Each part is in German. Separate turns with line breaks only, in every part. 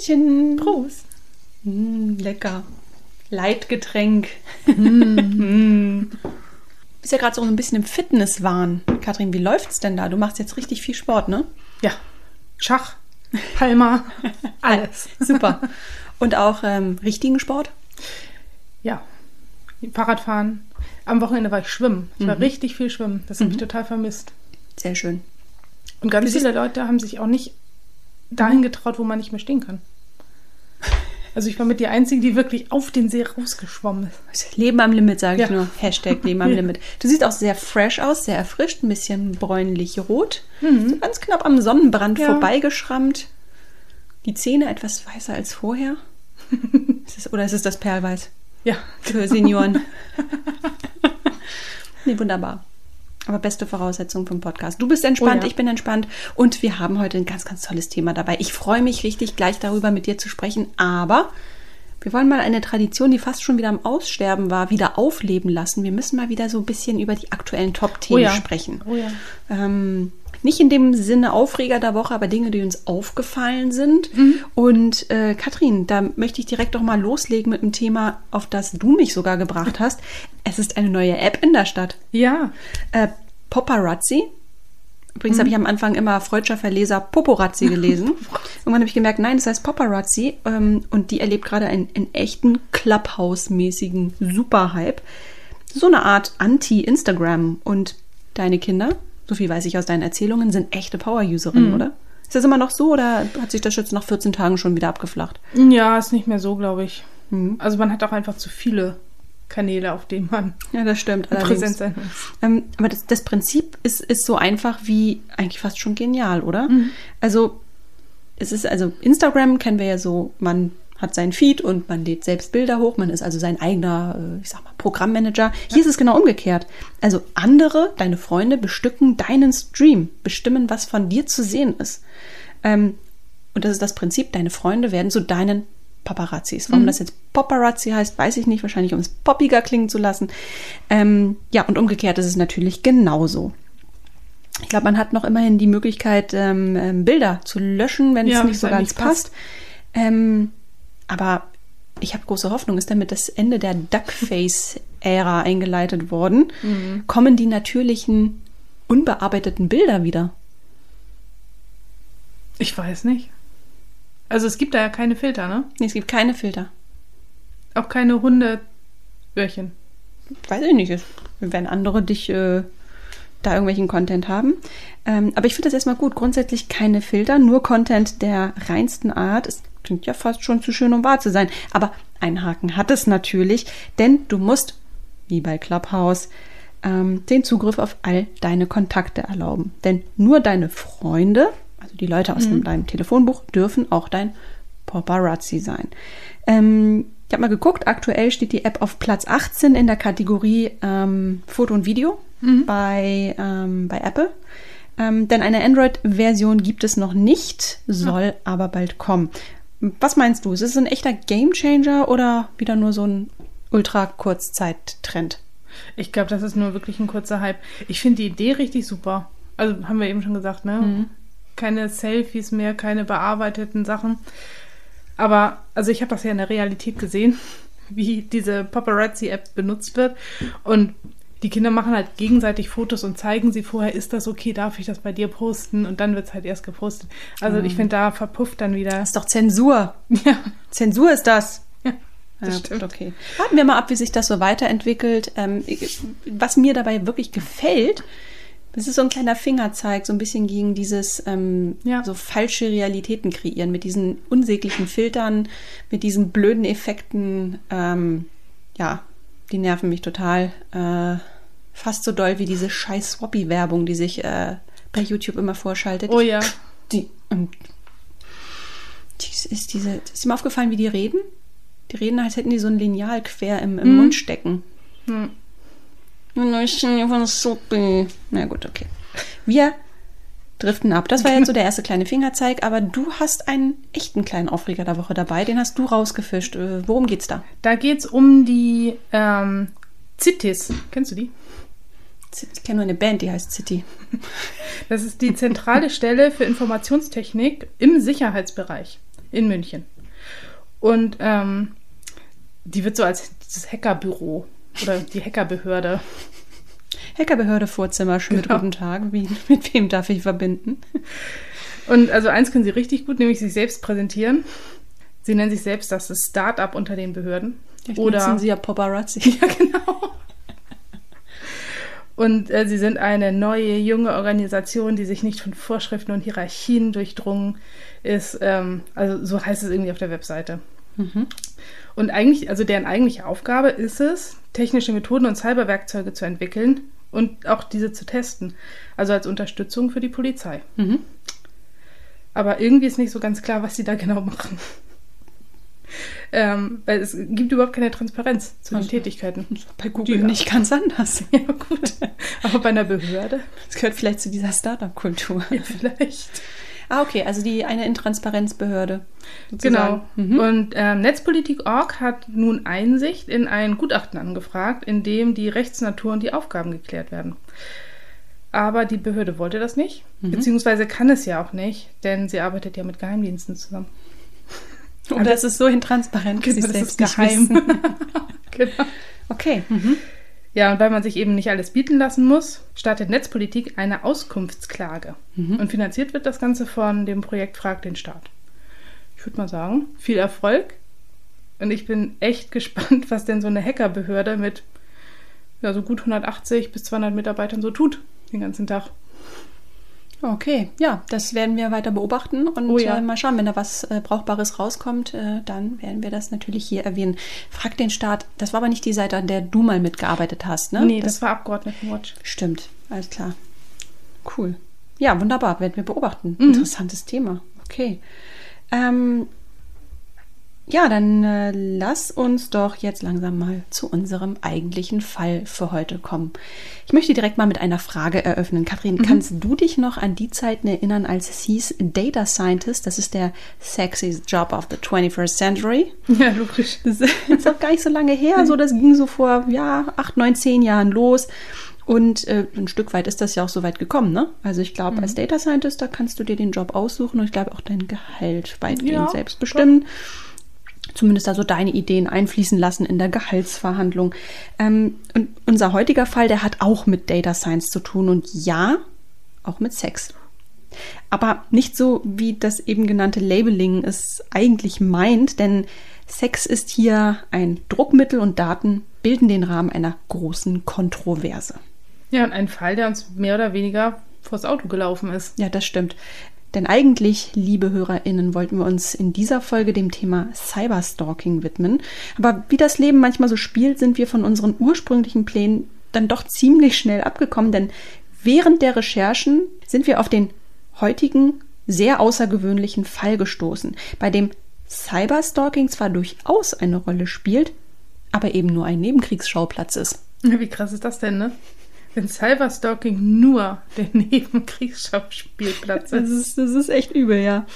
Tschin.
Prost.
Mm, lecker. Leitgetränk. Mm. Bist ja gerade so ein bisschen im Fitnesswahn. Kathrin, wie läuft's denn da? Du machst jetzt richtig viel Sport, ne?
Ja. Schach, Palma, alles.
Super. Und auch ähm, richtigen Sport?
Ja. Fahrradfahren. Am Wochenende war ich schwimmen. Ich war richtig viel schwimmen. Das habe ich total vermisst.
Sehr schön.
Und ganz
Du
viele Leute haben sich auch nicht dahin getraut, wo man nicht mehr stehen kann. Also ich war mit die Einzige, die wirklich auf den See rausgeschwommen ist.
Leben am Limit, sage ich
Ja.
nur. Hashtag Leben am
Ja.
Limit. Du siehst auch sehr fresh aus, sehr erfrischt, ein bisschen bräunlich-rot.
Mhm.
So ganz knapp am Sonnenbrand
Ja.
vorbeigeschrammt. Die Zähne etwas weißer als vorher. ist es, oder ist es das Perlweiß
Ja.
für Senioren? nee, wunderbar. Aber beste Voraussetzung vom Podcast. Du bist entspannt,
Oh ja.
ich bin entspannt und wir haben heute ein ganz, ganz tolles Thema dabei. Ich freue mich richtig, gleich darüber mit dir zu sprechen, aber wir wollen mal eine Tradition, die fast schon wieder am Aussterben war, wieder aufleben lassen. Wir müssen mal wieder so ein bisschen über die aktuellen Top-Themen
Oh ja.
sprechen.
Oh ja.
Ähm, nicht in dem Sinne Aufreger der Woche, aber Dinge, die uns aufgefallen sind.
Mhm.
Und äh, Katrin, da möchte ich direkt doch mal loslegen mit einem Thema, auf das du mich sogar gebracht hast. Es ist eine neue App in der Stadt.
Ja.
Äh, Paparazzi. Übrigens habe ich am Anfang immer freudscher Verleser Poporazzi gelesen. Irgendwann habe ich gemerkt, nein, das heißt Paparazzi. Ähm, und die erlebt gerade einen, einen echten Clubhouse-mäßigen Superhype. So eine Art Anti-Instagram. Und deine Kinder, so viel weiß ich aus deinen Erzählungen, sind echte Power-Userinnen, oder? Ist das immer noch so oder hat sich das jetzt nach 14 Tagen schon wieder abgeflacht?
Ja, ist nicht mehr so, glaube ich.
Mhm.
Also man hat auch einfach zu viele Kanäle, auf denen man
Ja, das stimmt.
präsent sein muss.
Ähm, aber das, das Prinzip ist, ist so einfach wie eigentlich fast schon genial, oder? Also es ist also Instagram kennen wir ja so, man hat seinen Feed und man lädt selbst Bilder hoch, man ist also sein eigener, äh, ich sag mal, Programmmanager. Hier ist es genau umgekehrt. Also andere, deine Freunde bestücken deinen Stream, bestimmen, was von dir zu sehen ist. Ähm, und das ist das Prinzip, deine Freunde werden zu deinen Paparazzis. Warum das jetzt Paparazzi heißt, weiß ich nicht. Wahrscheinlich, um es poppiger klingen zu lassen. Ähm, ja, und umgekehrt ist es natürlich genauso. Ich glaube, man hat noch immerhin die Möglichkeit, ähm, ähm, Bilder zu löschen, wenn
Ja,
es nicht so ganz passt.
passt.
Ähm, aber ich habe große Hoffnung, ist damit das Ende der Duckface-Ära eingeleitet worden.
Mhm.
Kommen die natürlichen, unbearbeiteten Bilder wieder?
Ich weiß nicht. Also es gibt da ja keine Filter, ne?
Nee, es gibt keine Filter.
Auch keine Hundeöhrchen.
weiß ich nicht, wenn andere dich äh, da irgendwelchen Content haben. Ähm, aber ich finde das erstmal gut. Grundsätzlich keine Filter, nur Content der reinsten Art. Es klingt ja fast schon zu schön, um wahr zu sein. Aber ein Haken hat es natürlich, denn du musst, wie bei Clubhouse, ähm, den Zugriff auf all deine Kontakte erlauben. Denn nur deine Freunde, also die Leute aus deinem Telefonbuch, dürfen auch dein Paparazzi sein. Ähm, ich habe mal geguckt, aktuell steht die App auf Platz 18 in der Kategorie ähm, Foto und Video bei, ähm, bei Apple. Ähm, denn eine Android-Version gibt es noch nicht, soll aber bald kommen. Was meinst du? Ist es ein echter Gamechanger oder wieder nur so ein ultra-Kurzzeit-Trend?
Ich glaube, das ist nur wirklich ein kurzer Hype. Ich finde die Idee richtig super. Also haben wir eben schon gesagt, ne?
Mhm.
Keine Selfies mehr, keine bearbeiteten Sachen. Aber, also ich habe das ja in der Realität gesehen, wie diese Paparazzi-App benutzt wird. Und die Kinder machen halt gegenseitig Fotos und zeigen sie vorher, ist das okay, darf ich das bei dir posten? Und dann wird es halt erst gepostet. Also
Mhm.
ich finde, da verpufft dann wieder.
Das ist doch Zensur.
Ja,
Zensur ist das.
ja das
Ja,
stimmt.
Okay. Warten wir mal ab, wie sich das so weiterentwickelt. Ähm, was mir dabei wirklich gefällt, das ist so ein kleiner Fingerzeig, so ein bisschen gegen dieses ähm,
Ja.
so falsche Realitäten kreieren, mit diesen unsäglichen Filtern, mit diesen blöden Effekten. Ähm, ja, die nerven mich total. Äh, fast so doll wie diese scheiß Swappy-Werbung, die sich äh, bei YouTube immer vorschaltet.
Oh ja.
Die, ähm, die ist diese, ist mir aufgefallen, wie die reden? Die reden, als hätten die so ein Lineal quer im, im Mund stecken.
Hm.
Na gut, okay. Wir driften ab. Das war jetzt so der erste kleine Fingerzeig, aber du hast einen echten kleinen Aufreger der Woche dabei. Den hast du rausgefischt. Äh, Worum geht's da?
Da geht es um die ähm, CITES. Kennst du die?
Ich kenne nur eine Band, die heißt City.
Das ist die zentrale Stelle für Informationstechnik im Sicherheitsbereich in München. Und ähm, die wird so als dieses Hackerbüro oder die Hackerbehörde.
Hackerbehörde Vorzimmer, schönen
Genau.
guten Tag. Wie, mit wem darf ich verbinden?
Und also eins können sie richtig gut, nämlich sich selbst präsentieren. Sie nennen sich selbst das Start-up unter den Behörden.
Oder
Oder
sie ja Paparazzi.
Ja, genau. Und äh, sie sind eine neue, junge Organisation, die sich nicht von Vorschriften und Hierarchien durchdrungen ist. Ähm, also so heißt es irgendwie auf der Webseite. Und eigentlich, also deren eigentliche Aufgabe ist es, technische Methoden und Cyberwerkzeuge zu entwickeln und auch diese zu testen. Also als Unterstützung für die Polizei.
Mhm.
Aber irgendwie ist nicht so ganz klar, was sie da genau machen. ähm, weil es gibt überhaupt keine Transparenz zu den
Also-
Tätigkeiten.
Bei Google
Ja.
nicht ganz anders.
Ja, gut. Aber bei einer Behörde?
Das gehört vielleicht zu dieser Startup-Kultur.
Ja, vielleicht.
Ah, okay, also die eine Intransparenzbehörde.
Genau.
sozusagen. Mhm.
Und ähm, Netzpolitik.org hat nun Einsicht in ein Gutachten angefragt, in dem die Rechtsnatur und die Aufgaben geklärt werden. Aber die Behörde wollte das nicht,
Mhm.
beziehungsweise kann es ja auch nicht, denn sie arbeitet ja mit Geheimdiensten zusammen.
Oder es ist so intransparent, dass sie
Genau, das
selbst
geheim. genau.
Okay. Mhm.
Ja, und weil man sich eben nicht alles bieten lassen muss, startet Netzpolitik eine Auskunftsklage. Und finanziert wird das Ganze von dem Projekt Frag den Staat. Ich würde mal sagen, viel Erfolg. Und ich bin echt gespannt, was denn so eine Hackerbehörde mit ja, so gut 180 bis 200 Mitarbeitern so tut den ganzen Tag.
Okay, ja, das werden wir weiter beobachten und
Oh ja.
äh, mal schauen, wenn da was äh, Brauchbares rauskommt, äh, dann werden wir das natürlich hier erwähnen. Frag den Staat, das war aber nicht die Seite, an der du mal mitgearbeitet hast, ne?
Nee, das, war Abgeordnetenwatch.
Stimmt, alles klar. Cool. Ja, wunderbar, werden wir beobachten.
Mhm.
Interessantes Thema. Okay. Ähm, ja, dann äh, lass uns doch jetzt langsam mal zu unserem eigentlichen Fall für heute kommen. Ich möchte direkt mal mit einer Frage eröffnen. Kathrin,
Mhm.
kannst du dich noch an die Zeiten erinnern, als es hieß Data Scientist, das ist der sexiest Job of the 21st Century?
Ja, logisch.
Das ist auch gar nicht so lange her. So, das ging so vor ja, acht, neun, zehn Jahren los. Und äh, ein Stück weit ist das ja auch so weit gekommen, ne? Also ich glaube, als Data Scientist, da kannst du dir den Job aussuchen und ich glaube auch dein Gehalt weitgehend
Ja,
selbst bestimmen. Zumindest da so deine Ideen einfließen lassen in der Gehaltsverhandlung. Ähm, und unser heutiger Fall, der hat auch mit Data Science zu tun und ja, auch mit Sex. Aber nicht so, wie das eben genannte Labeling es eigentlich meint, denn Sex ist hier ein Druckmittel und Daten bilden den Rahmen einer großen Kontroverse.
Ja, und ein Fall, der uns mehr oder weniger vors Auto gelaufen ist.
Ja, das stimmt. Denn eigentlich, liebe HörerInnen, wollten wir uns in dieser Folge dem Thema Cyberstalking widmen. Aber wie das Leben manchmal so spielt, sind wir von unseren ursprünglichen Plänen dann doch ziemlich schnell abgekommen, denn während der Recherchen sind wir auf den heutigen, sehr außergewöhnlichen Fall gestoßen, bei dem Cyberstalking zwar durchaus eine Rolle spielt, aber eben nur ein Nebenkriegsschauplatz ist.
Wie krass ist das denn, ne? Wenn Cyberstalking nur der Nebenkriegsschauplatz
Das
ist.
ist, das ist echt übel, ja.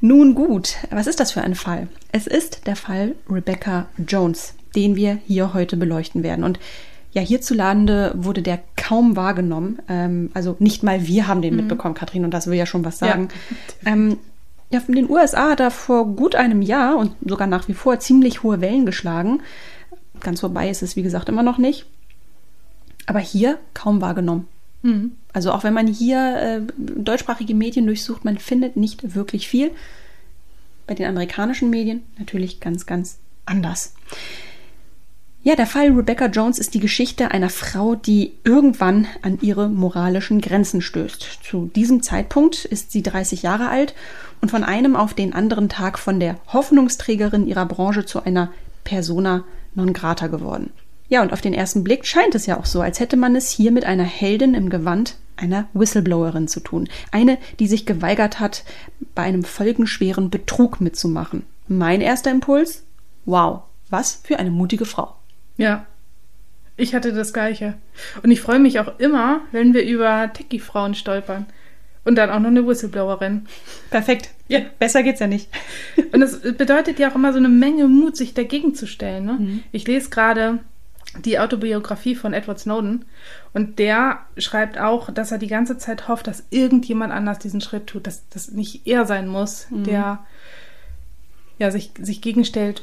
Nun gut, was ist das für ein Fall? Es ist der Fall Rebecca Jones, den wir hier heute beleuchten werden. Und ja, hierzulande wurde der kaum wahrgenommen. Ähm, also nicht mal wir haben den mitbekommen, Katrin, und das will ja schon was
Ja.
sagen. ähm, ja, in den USA hat er vor gut einem Jahr und sogar nach wie vor ziemlich hohe Wellen geschlagen. Ganz vorbei ist es, wie gesagt, immer noch nicht. Aber hier kaum wahrgenommen.
Mhm.
Also auch wenn man hier äh, deutschsprachige Medien durchsucht, man findet nicht wirklich viel. Bei den amerikanischen Medien natürlich ganz, ganz anders. Ja, der Fall Rebecca Jones ist die Geschichte einer Frau, die irgendwann an ihre moralischen Grenzen stößt. Zu diesem Zeitpunkt ist sie 30 Jahre alt und von einem auf den anderen Tag von der Hoffnungsträgerin ihrer Branche zu einer Persona non grata geworden. Ja, und auf den ersten Blick scheint es ja auch so, als hätte man es hier mit einer Heldin im Gewand einer Whistleblowerin zu tun. Eine, die sich geweigert hat, bei einem folgenschweren Betrug mitzumachen. Mein erster Impuls? Wow, was für eine mutige Frau.
Ja. Ich hatte das Gleiche. Und ich freue mich auch immer, wenn wir über Techie-Frauen stolpern. Und dann auch noch eine Whistleblowerin.
Perfekt.
Ja.
Besser geht's ja nicht.
Und es bedeutet ja auch immer so eine Menge Mut, sich dagegen zu stellen. Ne?
Mhm.
Ich lese gerade die Autobiografie von Edward Snowden. Und der schreibt auch, dass er die ganze Zeit hofft, dass irgendjemand anders diesen Schritt tut, dass das nicht er sein muss, mhm. der ja, sich, sich gegenstellt.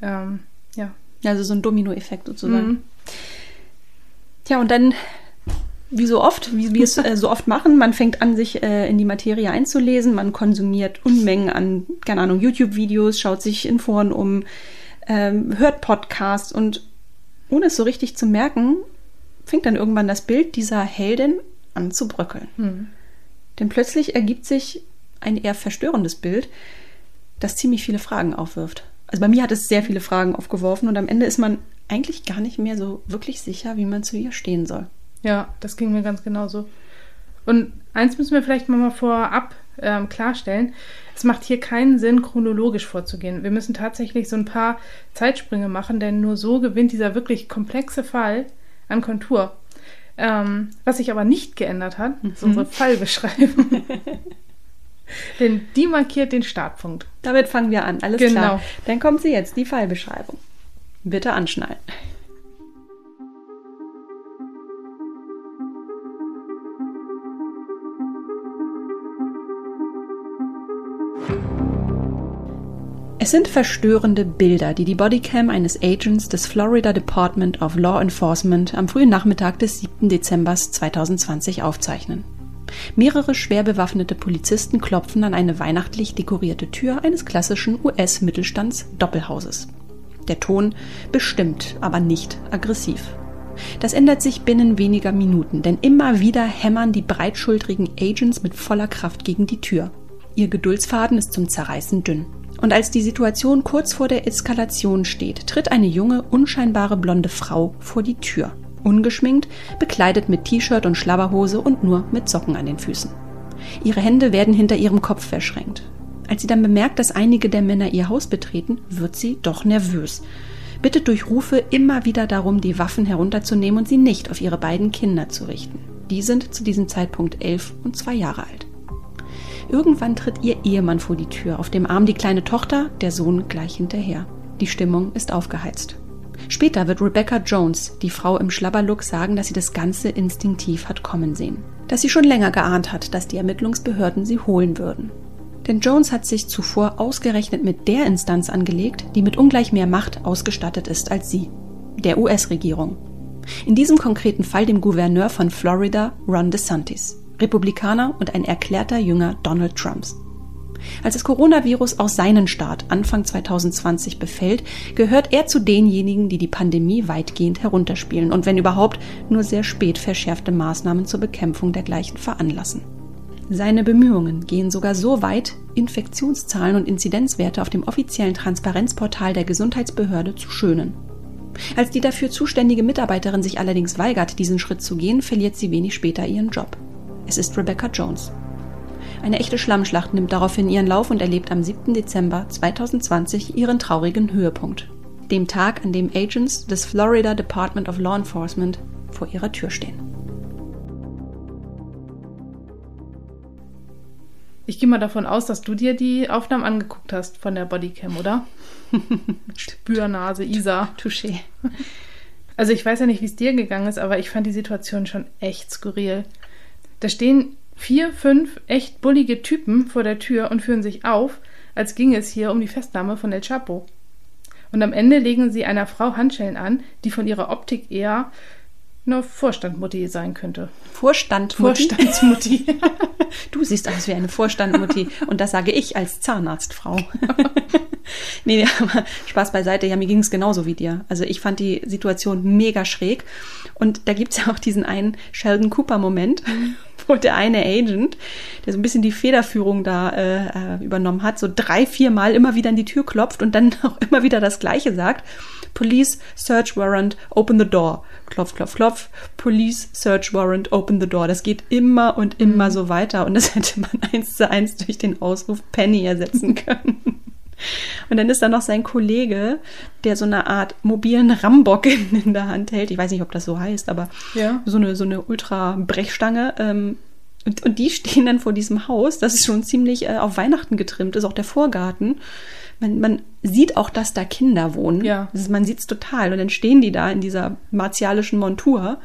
Ähm, ja.
Also so ein Dominoeffekt sozusagen. Mhm. Tja, und dann, wie so oft, wie wir es äh, so oft machen, man fängt an, sich äh, in die Materie einzulesen, man konsumiert Unmengen an, keine Ahnung, YouTube-Videos, schaut sich in Foren um, ähm, hört Podcasts und ohne es so richtig zu merken, fängt dann irgendwann das Bild dieser Heldin an zu bröckeln. Mhm. Denn plötzlich ergibt sich ein eher verstörendes Bild, das ziemlich viele Fragen aufwirft. Also bei mir hat es sehr viele Fragen aufgeworfen und am Ende ist man eigentlich gar nicht mehr so wirklich sicher, wie man zu ihr stehen soll.
Ja, das ging mir ganz genauso. Und eins müssen wir vielleicht mal vorab ähm, klarstellen. Es macht hier keinen Sinn, chronologisch vorzugehen. Wir müssen tatsächlich so ein paar Zeitsprünge machen, denn nur so gewinnt dieser wirklich komplexe Fall an Kontur. Ähm, was sich aber nicht geändert hat, ist mhm. unsere Fallbeschreibung. denn die markiert den Startpunkt.
Damit fangen wir an, alles genau. klar. Dann kommt sie jetzt, die Fallbeschreibung. Bitte anschnallen. Es sind verstörende Bilder, die die Bodycam eines Agents des Florida Department of Law Enforcement am frühen Nachmittag des 7. Dezember 2020 aufzeichnen. Mehrere schwer bewaffnete Polizisten klopfen an eine weihnachtlich dekorierte Tür eines klassischen US-Mittelstands-Doppelhauses. Der Ton bestimmt, aber nicht aggressiv. Das ändert sich binnen weniger Minuten, denn immer wieder hämmern die breitschultrigen Agents mit voller Kraft gegen die Tür. Ihr Geduldsfaden ist zum Zerreißen dünn. Und als die Situation kurz vor der Eskalation steht, tritt eine junge, unscheinbare blonde Frau vor die Tür. Ungeschminkt, bekleidet mit T-Shirt und Schlabberhose und nur mit Socken an den Füßen. Ihre Hände werden hinter ihrem Kopf verschränkt. Als sie dann bemerkt, dass einige der Männer ihr Haus betreten, wird sie doch nervös. Bittet durch Rufe immer wieder darum, die Waffen herunterzunehmen und sie nicht auf ihre beiden Kinder zu richten. Die sind zu diesem Zeitpunkt elf und zwei Jahre alt. Irgendwann tritt ihr Ehemann vor die Tür, auf dem Arm die kleine Tochter, der Sohn gleich hinterher. Die Stimmung ist aufgeheizt. Später wird Rebecca Jones, die Frau im Schlabberlook, sagen, dass sie das Ganze instinktiv hat kommen sehen. Dass sie schon länger geahnt hat, dass die Ermittlungsbehörden sie holen würden. Denn Jones hat sich zuvor ausgerechnet mit der Instanz angelegt, die mit ungleich mehr Macht ausgestattet ist als sie, der US-Regierung. In diesem konkreten Fall dem Gouverneur von Florida, Ron DeSantis. Republikaner und ein erklärter Jünger Donald Trumps. Als das Coronavirus auch seinen Staat Anfang 2020 befällt, gehört er zu denjenigen, die die Pandemie weitgehend herunterspielen und wenn überhaupt nur sehr spät verschärfte Maßnahmen zur Bekämpfung dergleichen veranlassen. Seine Bemühungen gehen sogar so weit, Infektionszahlen und Inzidenzwerte auf dem offiziellen Transparenzportal der Gesundheitsbehörde zu schönen. Als die dafür zuständige Mitarbeiterin sich allerdings weigert, diesen Schritt zu gehen, verliert sie wenig später ihren Job. Es ist Rebecca Jones. Eine echte Schlammschlacht nimmt daraufhin ihren Lauf und erlebt am 7. Dezember 2020 ihren traurigen Höhepunkt. Dem Tag, an dem Agents des Florida Department of Law Enforcement vor ihrer Tür stehen.
Ich gehe mal davon aus, dass du dir die Aufnahmen angeguckt hast von der Bodycam, oder? Spürnase, Isa.
Touché.
Also ich weiß ja nicht, wie es dir gegangen ist, aber ich fand die Situation schon echt skurril. Da stehen vier, fünf echt bullige Typen vor der Tür und führen sich auf, als ginge es hier um die Festnahme von El Chapo. Und am Ende legen sie einer Frau Handschellen an, die von ihrer Optik eher eine Vorstandmutti sein könnte.
Vorstandmutti?
Vorstandsmutti.
du siehst aus wie eine Vorstandmutti. Und das sage ich als Zahnarztfrau. nee, aber Spaß beiseite. Ja, mir ging es genauso wie dir. Also ich fand die Situation mega schräg. Und da gibt es ja auch diesen einen Sheldon Cooper-Moment, wo der eine Agent, der so ein bisschen die Federführung da äh, äh, übernommen hat, so drei, vier Mal immer wieder an die Tür klopft und dann auch immer wieder das Gleiche sagt. Police, Search Warrant, open the door. Klopf, klopf, klopf. Police, Search Warrant, open the door. Das geht immer und immer mhm. so weiter und das hätte man eins zu eins durch den Ausruf Penny ersetzen können. Und dann ist da noch sein Kollege, der so eine Art mobilen Rambock in, in der Hand hält. Ich weiß nicht, ob das so heißt, aber ja. so eine, so eine Ultra-Brechstange. Ähm, Und, und die stehen dann vor diesem Haus, das ist schon ziemlich äh, auf Weihnachten getrimmt, ist auch der Vorgarten. Man, man sieht auch, dass da Kinder wohnen.
Ja.
Ist, man sieht es total. Und dann stehen die da in dieser martialischen Montur.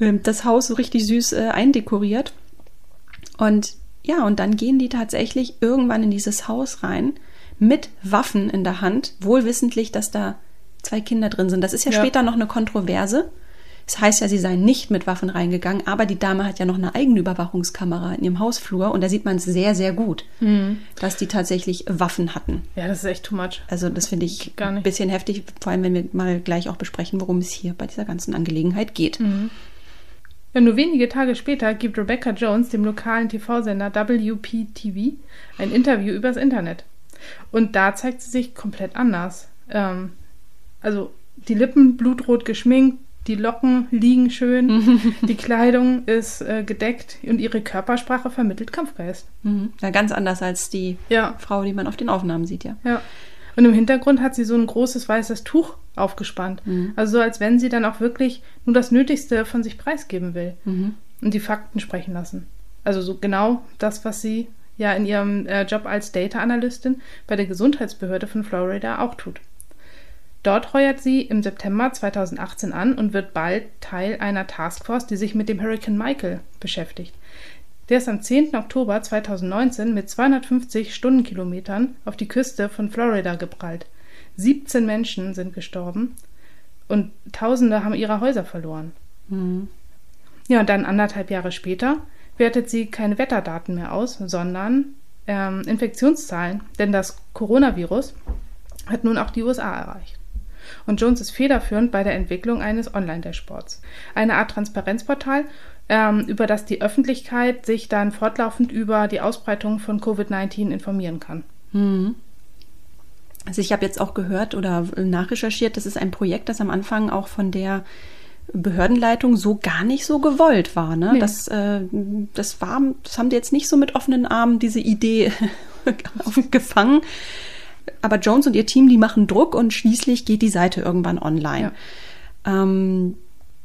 Ähm, das Haus so richtig süß äh, eindekoriert. Und ja, und dann gehen die tatsächlich irgendwann in dieses Haus rein mit Waffen in der Hand, wohlwissentlich, dass da zwei Kinder drin sind. Das ist ja,
Ja.
später noch eine Kontroverse. Es heißt ja, sie seien nicht mit Waffen reingegangen, aber die Dame hat ja noch eine eigene Überwachungskamera in ihrem Hausflur und da sieht man es sehr, sehr gut, dass die tatsächlich Waffen hatten.
Ja, das ist echt too much.
Also das finde ich ein bisschen heftig, vor allem wenn wir mal gleich auch besprechen, worum es hier bei dieser ganzen Angelegenheit geht.
Ja, nur wenige Tage später gibt Rebecca Jones dem lokalen TV-Sender WPTV ein Interview übers Internet. Und da zeigt sie sich komplett anders. Ähm, also die Lippen blutrot geschminkt, die Locken liegen schön, die Kleidung ist äh, gedeckt und ihre Körpersprache vermittelt Kampfgeist.
Mhm. Ja, ganz anders als die
Ja.
Frau, die man auf den Aufnahmen sieht, ja.
Ja. Und im Hintergrund hat sie so ein großes weißes Tuch aufgespannt. Also so, als wenn sie dann auch wirklich nur das Nötigste von sich preisgeben will
Mhm.
und die Fakten sprechen lassen. Also so genau das, was sie ja in ihrem äh, Job als Data Analystin bei der Gesundheitsbehörde von Florida auch tut. Dort heuert sie im September 2018 an und wird bald Teil einer Taskforce, die sich mit dem Hurricane Michael beschäftigt. Der ist am 10. Oktober 2019 mit 250 Stundenkilometern auf die Küste von Florida geprallt. 17 Menschen sind gestorben und Tausende haben ihre Häuser verloren. Ja, und dann anderthalb Jahre später wertet sie keine Wetterdaten mehr aus, sondern ähm, Infektionszahlen, denn das Coronavirus hat nun auch die USA erreicht. Und Jones ist federführend bei der Entwicklung eines Online-Dashboards. Eine Art Transparenzportal, ähm, über das die Öffentlichkeit sich dann fortlaufend über die Ausbreitung von Covid-19 informieren kann.
Also ich habe jetzt auch gehört oder nachrecherchiert, das ist ein Projekt, das am Anfang auch von der Behördenleitung so gar nicht so gewollt war. Ne?
Nee.
Das, äh, das war, das haben die jetzt nicht so mit offenen Armen diese Idee gefangen. Aber Jones und ihr Team, die machen Druck und schließlich geht die Seite irgendwann online. Ja. Ähm,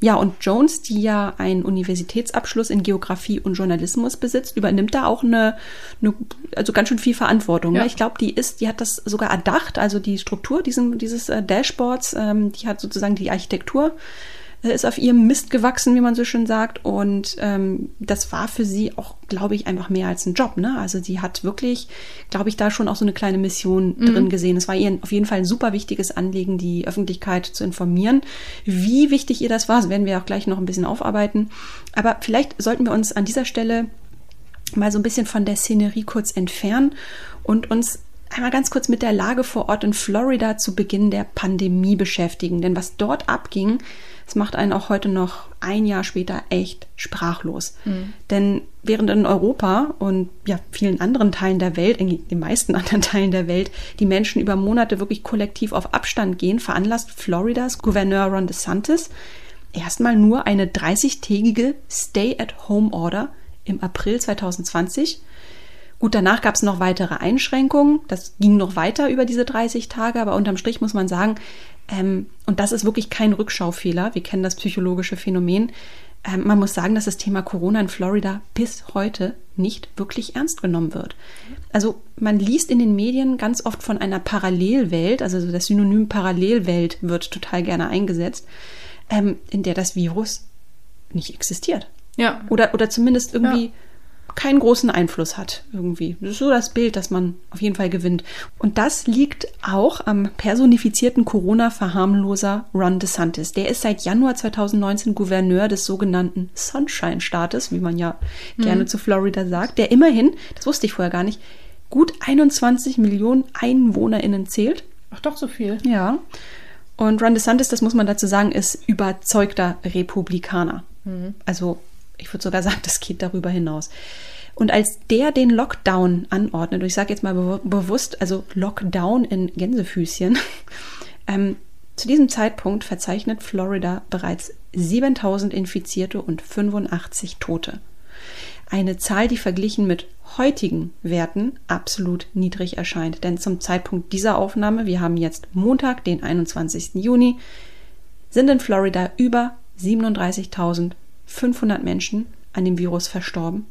ja, und Jones, die ja einen Universitätsabschluss in Geografie und Journalismus besitzt, übernimmt da auch eine, eine also ganz schön viel Verantwortung.
Ja.
Ne? Ich glaube, die ist, die hat das sogar erdacht, also die Struktur diesen, dieses äh, Dashboards, ähm, die hat sozusagen die Architektur ist auf ihrem Mist gewachsen, wie man so schön sagt. Und ähm, das war für sie auch, glaube ich, einfach mehr als ein Job. Ne? Also sie hat wirklich, glaube ich, da schon auch so eine kleine Mission
Mhm.
drin gesehen. Es war ihr auf jeden Fall ein super wichtiges Anliegen, die Öffentlichkeit zu informieren. Wie wichtig ihr das war, das werden wir auch gleich noch ein bisschen aufarbeiten. Aber vielleicht sollten wir uns an dieser Stelle mal so ein bisschen von der Szenerie kurz entfernen und uns einmal ganz kurz mit der Lage vor Ort in Florida zu Beginn der Pandemie beschäftigen. Denn was dort abging, das macht einen auch heute noch ein Jahr später echt sprachlos. Denn während in Europa und ja vielen anderen Teilen der Welt, in den meisten anderen Teilen der Welt, die Menschen über Monate wirklich kollektiv auf Abstand gehen, veranlasst Floridas Gouverneur Ron DeSantis erstmal nur eine 30-tägige Stay-at-Home-Order im April 2020. Gut, danach gab es noch weitere Einschränkungen. Das ging noch weiter über diese 30 Tage, aber unterm Strich muss man sagen, ähm, und das ist wirklich kein Rückschaufehler, wir kennen das psychologische Phänomen, ähm, man muss sagen, dass das Thema Corona in Florida bis heute nicht wirklich ernst genommen wird. Also man liest in den Medien ganz oft von einer Parallelwelt, also so das Synonym Parallelwelt wird total gerne eingesetzt, ähm, in der das Virus nicht existiert.
Ja.
Oder, oder zumindest irgendwie
Ja.
Keinen großen Einfluss hat. Irgendwie. Das ist so das Bild, das man auf jeden Fall gewinnt. Und das liegt auch am personifizierten Corona-Verharmloser Ron DeSantis. Der ist seit Januar 2019 Gouverneur des sogenannten Sunshine-Staates, wie man ja gerne zu Florida sagt, der immerhin, das wusste ich vorher gar nicht, gut 21 Millionen EinwohnerInnen zählt.
Ach doch, so viel.
Ja. Und Ron DeSantis, das muss man dazu sagen, ist überzeugter Republikaner. Also ich würde sogar sagen, das geht darüber hinaus. Und als der den Lockdown anordnet, und ich sage jetzt mal be bewusst, also Lockdown in Gänsefüßchen, ähm, zu diesem Zeitpunkt verzeichnet Florida bereits 7000 Infizierte und 85 Tote. Eine Zahl, die verglichen mit heutigen Werten absolut niedrig erscheint. Denn zum Zeitpunkt dieser Aufnahme, wir haben jetzt Montag, den 21. Juni, sind in Florida über 37.500 Menschen an dem Virus verstorben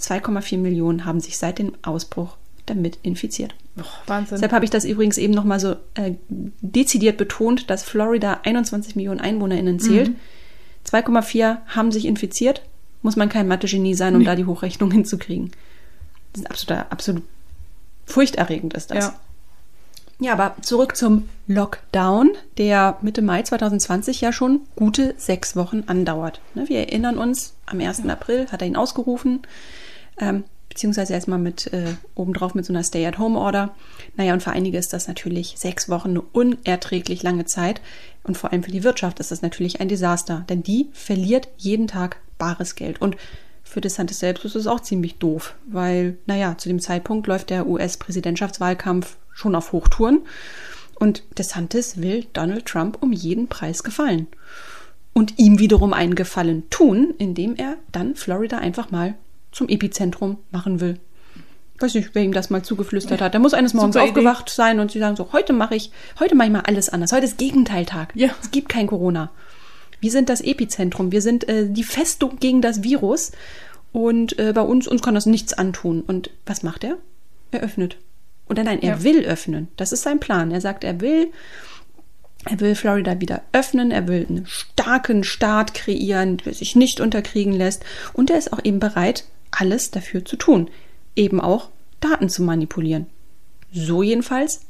2,4 Millionen haben sich seit dem Ausbruch damit infiziert.
Oh, Wahnsinn.
Deshalb habe ich das übrigens eben nochmal so äh, dezidiert betont, dass Florida 21 Millionen EinwohnerInnen zählt.
Mhm.
2,4 haben sich infiziert. Muss man kein Mathe-Genie sein, um
Nee.
da die Hochrechnung hinzukriegen. Das ist absolut, absolut furchterregend ist das.
Ja.
Ja, aber zurück zum Lockdown, der Mitte Mai 2020 ja schon gute sechs Wochen andauert. Ne, Wir erinnern uns, am 1. April hat er ihn ausgerufen, ähm, beziehungsweise erstmal mit äh, obendrauf mit so einer Stay-at-Home-Order. Naja, und für einige ist das natürlich sechs Wochen eine unerträglich lange Zeit. Und vor allem für die Wirtschaft ist das natürlich ein Desaster, denn die verliert jeden Tag bares Geld. Und für DeSantis selbst ist es auch ziemlich doof, weil, naja, zu dem Zeitpunkt läuft der US-Präsidentschaftswahlkampf schon auf Hochtouren und DeSantis will Donald Trump um jeden Preis gefallen. Und ihm wiederum einen Gefallen tun, indem er dann Florida einfach mal zum Epizentrum machen will. Weiß nicht, wer ihm das mal zugeflüstert hat. Der muss eines Morgens
Super Idee.
aufgewacht sein und sie sagen so, heute mache ich, heute mache ich mal alles anders. Heute ist Gegenteiltag.
Ja.
Es gibt kein Corona. Wir sind das Epizentrum. Wir sind äh, die Festung gegen das Virus. Und äh, bei uns, uns kann das nichts antun. Und was macht er? Er öffnet. Oder nein, er
Ja.
will öffnen. Das ist sein Plan. Er sagt, er will, er will Florida wieder öffnen. Er will einen starken Staat kreieren, der sich nicht unterkriegen lässt. Und er ist auch eben bereit, alles dafür zu tun. Eben auch Daten zu manipulieren. So jedenfalls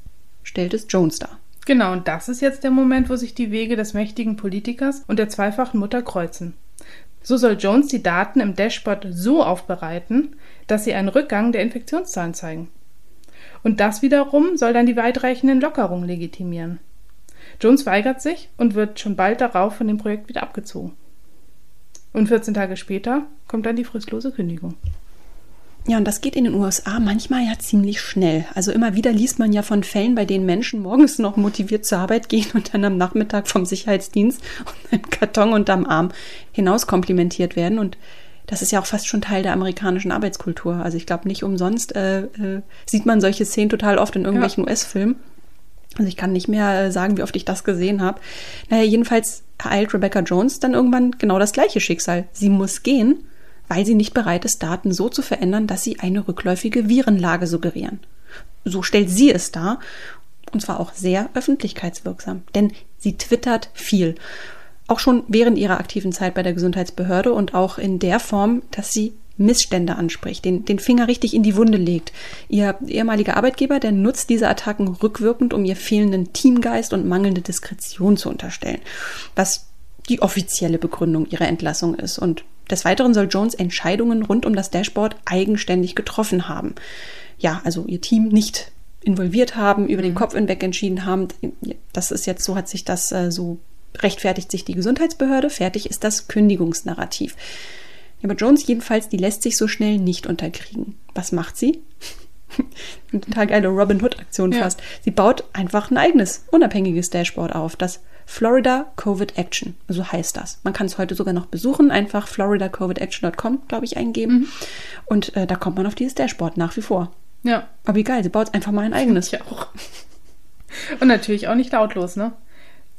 stellt es Jones dar.
Genau, und das ist jetzt der Moment, wo sich die Wege des mächtigen Politikers und der zweifachen Mutter kreuzen. So soll Jones die Daten im Dashboard so aufbereiten, dass sie einen Rückgang der Infektionszahlen zeigen. Und das wiederum soll dann die weitreichenden Lockerungen legitimieren. Jones weigert sich und wird schon bald darauf von dem Projekt wieder abgezogen. Und 14 Tage später kommt dann die fristlose Kündigung.
Ja, und das geht in den USA manchmal ja ziemlich schnell. Also immer wieder liest man ja von Fällen, bei denen Menschen morgens noch motiviert zur Arbeit gehen und dann am Nachmittag vom Sicherheitsdienst und einem Karton unterm Arm hinaus komplimentiert werden. Und das ist ja auch fast schon Teil der amerikanischen Arbeitskultur. Also ich glaube, nicht umsonst äh, äh, sieht man solche Szenen total oft in irgendwelchen US-Filmen. Also ich kann nicht mehr äh, sagen, wie oft ich das gesehen habe. Naja, jedenfalls ereilt Rebecca Jones dann irgendwann genau das gleiche Schicksal. Sie muss gehen, weil sie nicht bereit ist, Daten so zu verändern, dass sie eine rückläufige Virenlage suggerieren. So stellt sie es dar, und zwar auch sehr öffentlichkeitswirksam, denn sie twittert viel. Auch schon während ihrer aktiven Zeit bei der Gesundheitsbehörde und auch in der Form, dass sie Missstände anspricht, den, den Finger richtig in die Wunde legt. Ihr ehemaliger Arbeitgeber, der nutzt diese Attacken rückwirkend, um ihr fehlenden Teamgeist und mangelnde Diskretion zu unterstellen, was die offizielle Begründung ihrer Entlassung ist. Und des Weiteren soll Jones Entscheidungen rund um das Dashboard eigenständig getroffen haben. Ja, also ihr Team nicht involviert haben, über den Kopf hinweg entschieden haben. Das ist jetzt so, hat sich das äh, so rechtfertigt sich die Gesundheitsbehörde, fertig ist das Kündigungsnarrativ. Aber Jones jedenfalls, die lässt sich so schnell nicht unterkriegen. Was macht sie? Eine total geile Robin Hood-Aktion
Ja.
fast. Sie baut einfach ein eigenes, unabhängiges Dashboard auf, das Florida Covid Action. So heißt das. Man kann es heute sogar noch besuchen, einfach floridacovidaction.com, glaube ich, eingeben. Und äh, da kommt man auf dieses Dashboard nach wie vor.
Ja,
Aber wie geil, sie baut einfach mal ein eigenes.
ich auch. Und natürlich auch nicht lautlos, ne?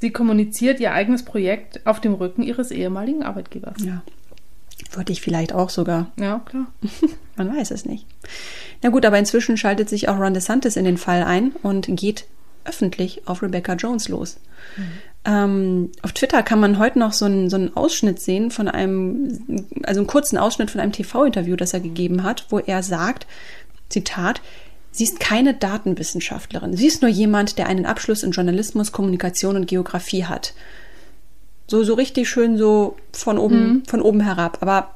Sie kommuniziert ihr eigenes Projekt auf dem Rücken ihres ehemaligen Arbeitgebers.
Ja. Würde ich vielleicht auch sogar.
Ja, klar.
Man weiß es nicht. Na gut, aber inzwischen schaltet sich auch Ron DeSantis in den Fall ein und geht öffentlich auf Rebecca Jones los. Ähm, auf Twitter kann man heute noch so einen, so einen Ausschnitt sehen von einem, also einen kurzen Ausschnitt von einem TV-Interview, das er gegeben hat, wo er sagt, Zitat, Sie ist keine Datenwissenschaftlerin. Sie ist nur jemand, der einen Abschluss in Journalismus, Kommunikation und Geografie hat. So, so richtig schön so von oben, von oben herab. Aber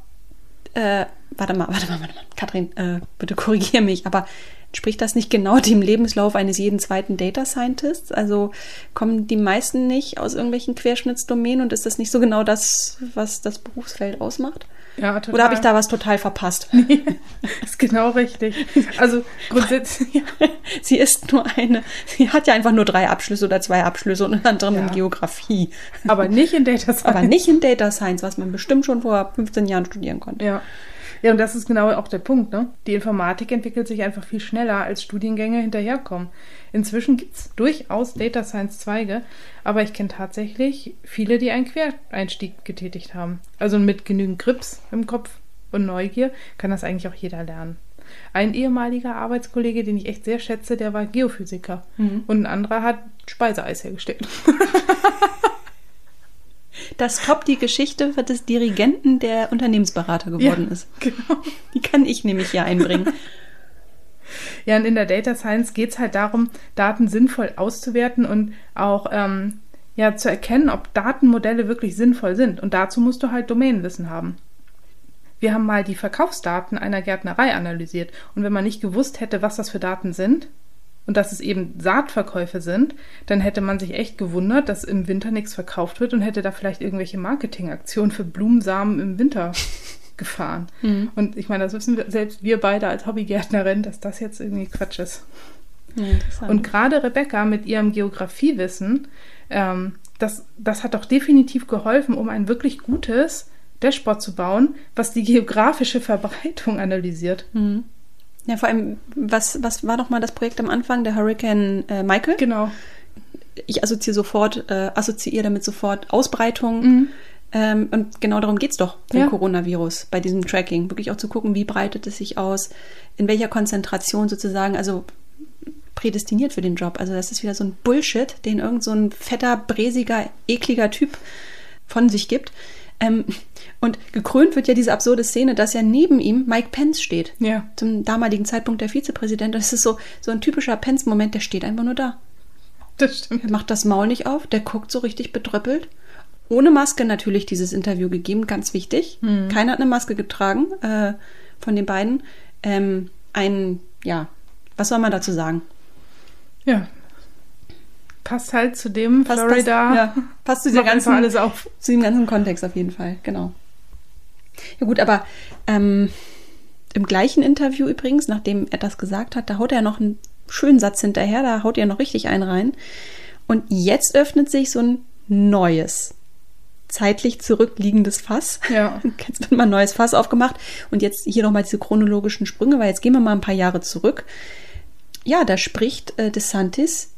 äh, warte mal, warte mal, warte mal. Katrin, äh, bitte korrigier mich, aber entspricht das nicht genau dem Lebenslauf eines jeden zweiten Data Scientists? Also kommen die meisten nicht aus irgendwelchen Querschnittsdomänen und ist das nicht so genau das, was das Berufsfeld ausmacht?
Ja, total.
Oder habe ich da was total verpasst?
ist genau richtig. Also grundsätzlich.
sie ist nur eine, sie hat ja einfach nur drei Abschlüsse oder zwei Abschlüsse und einen anderen in
Ja.
Geografie.
aber nicht in Data Science.
Aber nicht in Data Science, was man bestimmt schon vor 15 Jahren studieren konnte.
Ja. Ja, und das ist genau auch der Punkt, ne? Die Informatik entwickelt sich einfach viel schneller, als Studiengänge hinterherkommen. Inzwischen gibt es durchaus Data Science Zweige, aber ich kenne tatsächlich viele, die einen Quereinstieg getätigt haben. Also mit genügend Grips im Kopf und Neugier kann das eigentlich auch jeder lernen. Ein ehemaliger Arbeitskollege, den ich echt sehr schätze, der war Geophysiker.
Mhm.
Und ein anderer hat Speiseeis hergestellt.
Das top die Geschichte des Dirigenten, der Unternehmensberater geworden
Ja,
ist.
Genau.
Die kann ich nämlich hier einbringen.
Ja, und in der Data Science geht es halt darum, Daten sinnvoll auszuwerten und auch ähm, ja, zu erkennen, ob Datenmodelle wirklich sinnvoll sind. Und dazu musst du halt Domänenwissen haben. Wir haben mal die Verkaufsdaten einer Gärtnerei analysiert. Und wenn man nicht gewusst hätte, was das für Daten sind und dass es eben Saatverkäufe sind, dann hätte man sich echt gewundert, dass im Winter nichts verkauft wird und hätte da vielleicht irgendwelche Marketingaktionen für Blumensamen im Winter gefahren. Und ich meine, das wissen wir, selbst wir beide als Hobbygärtnerin, dass das jetzt irgendwie Quatsch ist.
Ja.
Und gerade Rebecca mit ihrem Geografiewissen, ähm, das, das hat doch definitiv geholfen, um ein wirklich gutes Dashboard zu bauen, was die geografische Verbreitung analysiert.
Mhm. Ja, vor allem, was, was war noch mal das Projekt am Anfang, der Hurricane äh, Michael?
Genau.
Ich assoziiere sofort, äh, assoziiere damit sofort Ausbreitung.
Mhm.
Ähm, und genau darum geht's doch beim
Ja.
Coronavirus, bei diesem Tracking. Wirklich auch zu gucken, wie breitet es sich aus, in welcher Konzentration sozusagen, also prädestiniert für den Job. Also das ist wieder so ein Bullshit, den irgend so ein fetter, bräsiger, ekliger Typ von sich gibt. Ähm, und gekrönt wird ja diese absurde Szene, dass ja neben ihm Mike Pence steht.
Ja.
Zum damaligen Zeitpunkt der Vizepräsident. Das ist so, so ein typischer Pence-Moment, der steht einfach nur da.
Das stimmt.
Er macht das Maul nicht auf, der guckt so richtig bedröppelt. Ohne Maske natürlich dieses Interview gegeben, ganz wichtig. Keiner hat eine Maske getragen äh, von den beiden. Ähm, ein, ja, was soll man dazu sagen?
Ja. Passt halt zu dem
Passt-
Florida.
passt- ja, passt zu dieser ganzen-
alles auf.
Zu dem ganzen Kontext auf jeden Fall, genau. Ja gut, aber ähm, im gleichen Interview übrigens, nachdem er das gesagt hat, da haut er noch einen schönen Satz hinterher, da haut er noch richtig einen rein. Und jetzt öffnet sich so ein neues, zeitlich zurückliegendes Fass.
Ja.
Jetzt wird mal ein neues Fass aufgemacht. Und jetzt hier nochmal diese chronologischen Sprünge, weil jetzt gehen wir mal ein paar Jahre zurück. Ja, da spricht äh, DeSantis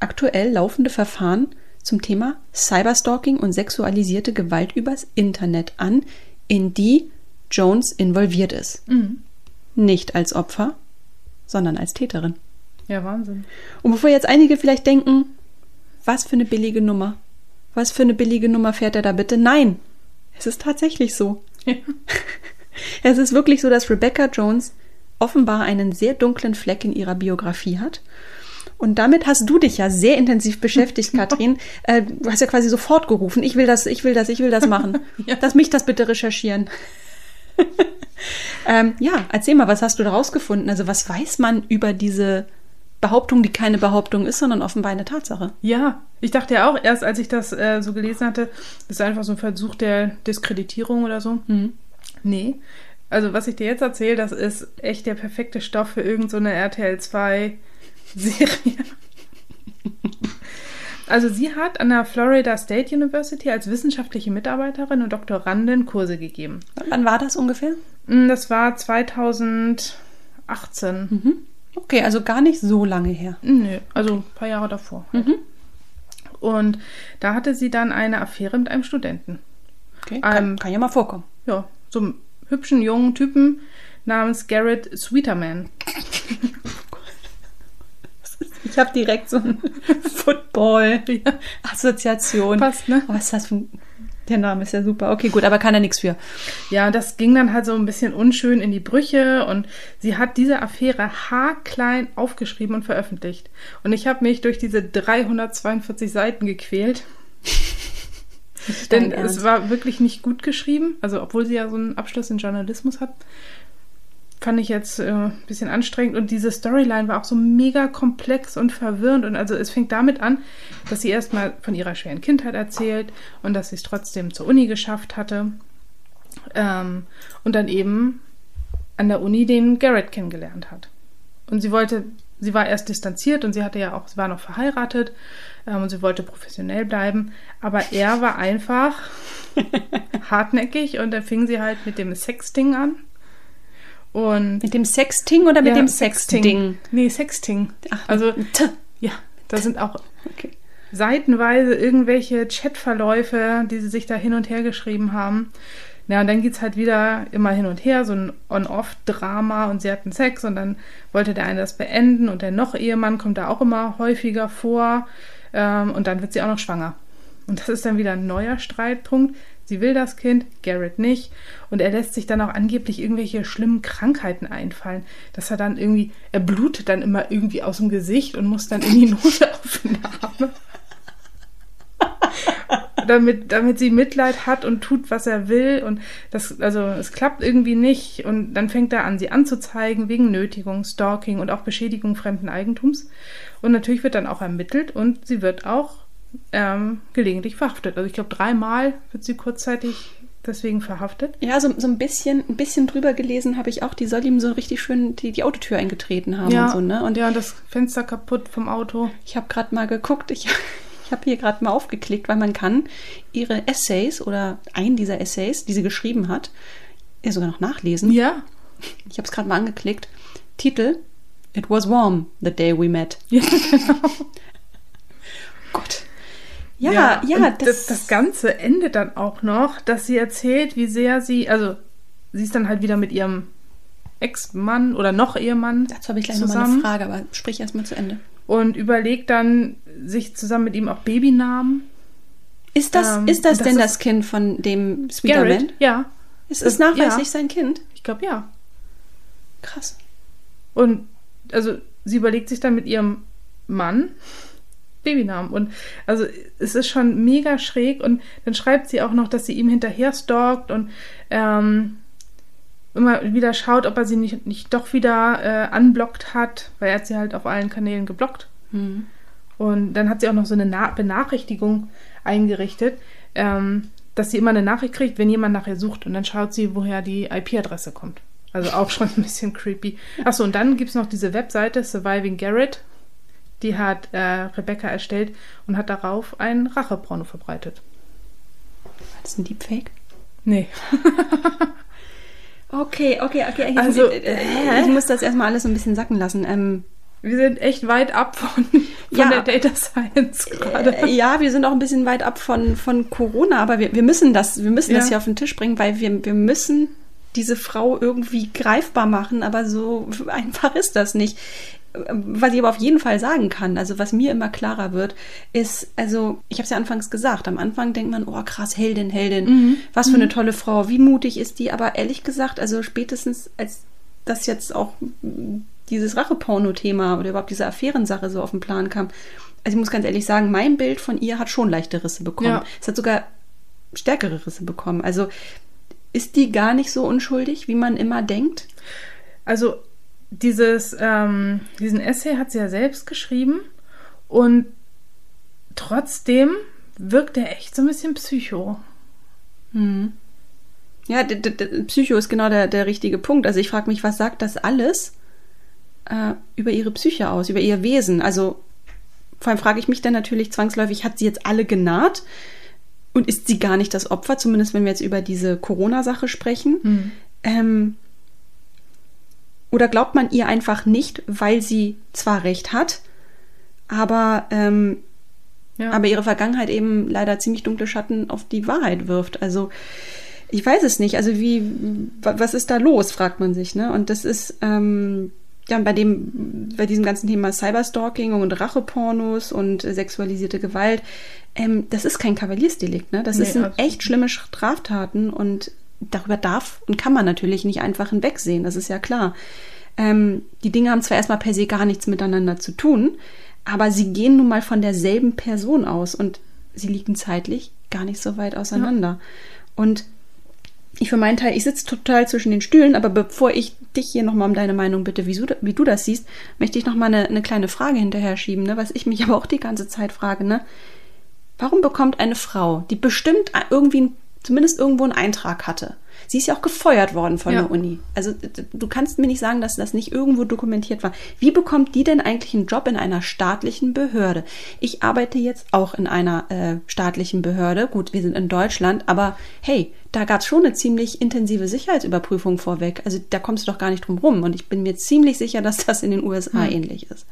aktuell laufende Verfahren zum Thema Cyberstalking und sexualisierte Gewalt übers Internet an, in die Jones involviert ist.
Mhm.
Nicht als Opfer, sondern als Täterin.
Ja, Wahnsinn.
Und bevor jetzt einige vielleicht denken, was für eine billige Nummer, was für eine billige Nummer fährt er da bitte? Nein, es ist tatsächlich so.
Ja.
Es ist wirklich so, dass Rebecca Jones offenbar einen sehr dunklen Fleck in ihrer Biografie hat. Und damit hast du dich ja sehr intensiv beschäftigt, Katrin. Äh, du hast ja quasi sofort gerufen, ich will das, ich will das, ich will das machen.
Ja.
Lass mich das bitte recherchieren. ähm, ja, erzähl mal, was hast du da rausgefunden? Also was weiß man über diese Behauptung, die keine Behauptung ist, sondern offenbar eine Tatsache?
Ja, ich dachte ja auch erst, als ich das äh, so gelesen hatte, das ist einfach so ein Versuch der Diskreditierung oder so.
Mhm.
Nee. Also, was ich dir jetzt erzähle, das ist echt der perfekte Stoff für irgendeine so RTL 2 Serie. Also sie hat an der Florida State University als wissenschaftliche Mitarbeiterin und Doktorandin Kurse gegeben.
Wann war das ungefähr?
Mm, Das war 2018.
Mhm. Okay, also gar nicht so lange her.
Nö, also ein paar Jahre davor.
Mhm.
Und da hatte sie dann eine Affäre mit einem Studenten.
Okay, kann,
Ähm,
kann ja mal vorkommen.
Ja, so einem hübschen jungen Typen namens Garrett Sweeterman.
Ich habe direkt so eine Football-Assoziation.
Passt, ne?
Was ist das für ein... Der Name ist ja super. Okay, gut, aber kann er nichts für.
Ja, das ging dann halt so ein bisschen unschön in die Brüche und sie hat diese Affäre haarklein aufgeschrieben und veröffentlicht. Und ich habe mich durch diese 342 Seiten gequält. Denn es war wirklich nicht gut geschrieben. Also, obwohl sie ja so einen Abschluss in Journalismus hat, fand ich jetzt äh, ein bisschen anstrengend. Und diese Storyline war auch so mega komplex und verwirrend. Und also, es fängt damit an, dass sie erstmal von ihrer schweren Kindheit erzählt und dass sie es trotzdem zur Uni geschafft hatte. Ähm, und dann eben an der Uni den Garrett kennengelernt hat. Und sie wollte, sie war erst distanziert und sie hatte ja auch, sie war noch verheiratet ähm, und sie wollte professionell bleiben. Aber er war einfach hartnäckig und dann fing sie halt mit dem Sexting an. Und
Mit dem Sexting oder mit
Ja,
dem Sexting?
Nee, Sexting.
Ach,
also,
t-
ja, da sind auch
okay.
seitenweise irgendwelche Chatverläufe, die sie sich da hin und her geschrieben haben. Ja, und dann geht es halt wieder immer hin und her, so ein On-Off-Drama und sie hatten Sex und dann wollte der eine das beenden und der noch Ehemann kommt da auch immer häufiger vor ähm, und dann wird sie auch noch schwanger. Und das ist dann wieder ein neuer Streitpunkt. Sie will das Kind, Garrett nicht. Und er lässt sich dann auch angeblich irgendwelche schlimmen Krankheiten einfallen. Dass er dann irgendwie, er blutet dann immer irgendwie aus dem Gesicht und muss dann in die Notaufnahme. damit, damit sie Mitleid hat und tut, was er will. Und das, also es klappt irgendwie nicht. Und dann fängt er an, sie anzuzeigen wegen Nötigung, Stalking und auch Beschädigung fremden Eigentums. Und natürlich wird dann auch ermittelt und sie wird auch ähm, gelegentlich verhaftet. Also ich glaube, dreimal wird sie kurzzeitig deswegen verhaftet.
Ja, so, so ein bisschen, ein bisschen drüber gelesen habe ich auch, die soll ihm so richtig schön die, die Autotür eingetreten haben
ja,
und so, ne? Und
ja, das Fenster kaputt vom Auto.
Ich habe gerade mal geguckt, ich, ich habe hier gerade mal aufgeklickt, weil man kann ihre Essays oder einen dieser Essays, die sie geschrieben hat, ja sogar noch nachlesen.
Ja.
Ich habe es gerade mal angeklickt. Titel It was warm the day we met.
Ja, genau.
Gott. Ja, ja, ja
das, das, das Ganze endet dann auch noch, dass sie erzählt, wie sehr sie, also sie ist dann halt wieder mit ihrem Ex-Mann oder noch Ehemann.
Dazu habe ich gleich nochmal eine Frage, aber sprich erst mal zu Ende.
Und überlegt dann, sich zusammen mit ihm auch Babynamen.
Ist das, ähm, ist das, das denn ist das Kind von dem Sweeterman?
Ja.
Ist es nachweislich ja. sein Kind?
Ich glaube ja.
Krass.
Und also sie überlegt sich dann mit ihrem Mann, Babynamen. Und also es ist schon mega schräg. Und dann schreibt sie auch noch, dass sie ihm hinterher stalkt und ähm, immer wieder schaut, ob er sie nicht, nicht doch wieder äh, unblockt hat, weil er hat sie halt auf allen Kanälen geblockt. Mhm. Und dann hat sie auch noch so eine Na Benachrichtigung eingerichtet, ähm, dass sie immer eine Nachricht kriegt, wenn jemand nach ihr sucht. Und dann schaut sie, woher die IP-Adresse kommt. Also auch schon ein bisschen creepy. Achso, und dann gibt es noch diese Webseite Surviving Garrett, die hat äh, Rebecca erstellt und hat darauf ein Racheporno verbreitet.
War das ein Deepfake?
Nee.
okay, okay, okay. Ich,
also,
äh, ich muss das erstmal alles so ein bisschen sacken lassen. Ähm,
wir sind echt weit ab von, von ja, der Data Science gerade.
Äh, ja, wir sind auch ein bisschen weit ab von, von Corona, aber wir, wir müssen das, wir müssen ja. das hier auf den Tisch bringen, weil wir, wir müssen diese Frau irgendwie greifbar machen, aber so einfach ist das nicht was ich aber auf jeden Fall sagen kann, also was mir immer klarer wird, ist, also ich habe es ja anfangs gesagt, am Anfang denkt man, oh krass, Heldin, Heldin, mhm. was für eine mhm. tolle Frau, wie mutig ist die, aber ehrlich gesagt, also spätestens als das jetzt auch dieses Racheporno-Thema oder überhaupt diese Affärensache so auf den Plan kam, also ich muss ganz ehrlich sagen, mein Bild von ihr hat schon leichte Risse bekommen. Ja. Es hat sogar stärkere Risse bekommen. Also ist die gar nicht so unschuldig, wie man immer denkt?
Also dieses, ähm, diesen Essay hat sie ja selbst geschrieben und trotzdem wirkt er echt so ein bisschen psycho.
Hm. Ja, Psycho ist genau der, der richtige Punkt. Also ich frage mich, was sagt das alles äh, über ihre Psyche aus, über ihr Wesen? Also vor allem frage ich mich dann natürlich zwangsläufig, hat sie jetzt alle genaht? Und ist sie gar nicht das Opfer, zumindest wenn wir jetzt über diese Corona-Sache sprechen? Hm. Ähm, oder glaubt man ihr einfach nicht, weil sie zwar recht hat, aber, ähm, ja. aber ihre Vergangenheit eben leider ziemlich dunkle Schatten auf die Wahrheit wirft. Also ich weiß es nicht. Also wie, was ist da los, fragt man sich. Ne? Und das ist ähm, ja bei dem, bei diesem ganzen Thema Cyberstalking und Rachepornos und sexualisierte Gewalt. Ähm, das ist kein Kavaliersdelikt. Ne? Das nee, sind echt schlimme Straftaten und darüber darf und kann man natürlich nicht einfach hinwegsehen, das ist ja klar. Ähm, die Dinge haben zwar erstmal per se gar nichts miteinander zu tun, aber sie gehen nun mal von derselben Person aus und sie liegen zeitlich gar nicht so weit auseinander. Ja. Und ich für meinen Teil, ich sitze total zwischen den Stühlen, aber bevor ich dich hier nochmal um deine Meinung bitte, wie du, wie du das siehst, möchte ich nochmal eine, eine kleine Frage hinterher schieben, ne? was ich mich aber auch die ganze Zeit frage, ne? Warum bekommt eine Frau, die bestimmt irgendwie zumindest irgendwo einen Eintrag hatte, Sie ist ja auch gefeuert worden von ja. der Uni. Also du kannst mir nicht sagen, dass das nicht irgendwo dokumentiert war. Wie bekommt die denn eigentlich einen Job in einer staatlichen Behörde? Ich arbeite jetzt auch in einer äh, staatlichen Behörde. Gut, wir sind in Deutschland, aber hey, da gab es schon eine ziemlich intensive Sicherheitsüberprüfung vorweg. Also da kommst du doch gar nicht drum rum. Und ich bin mir ziemlich sicher, dass das in den USA hm. ähnlich ist.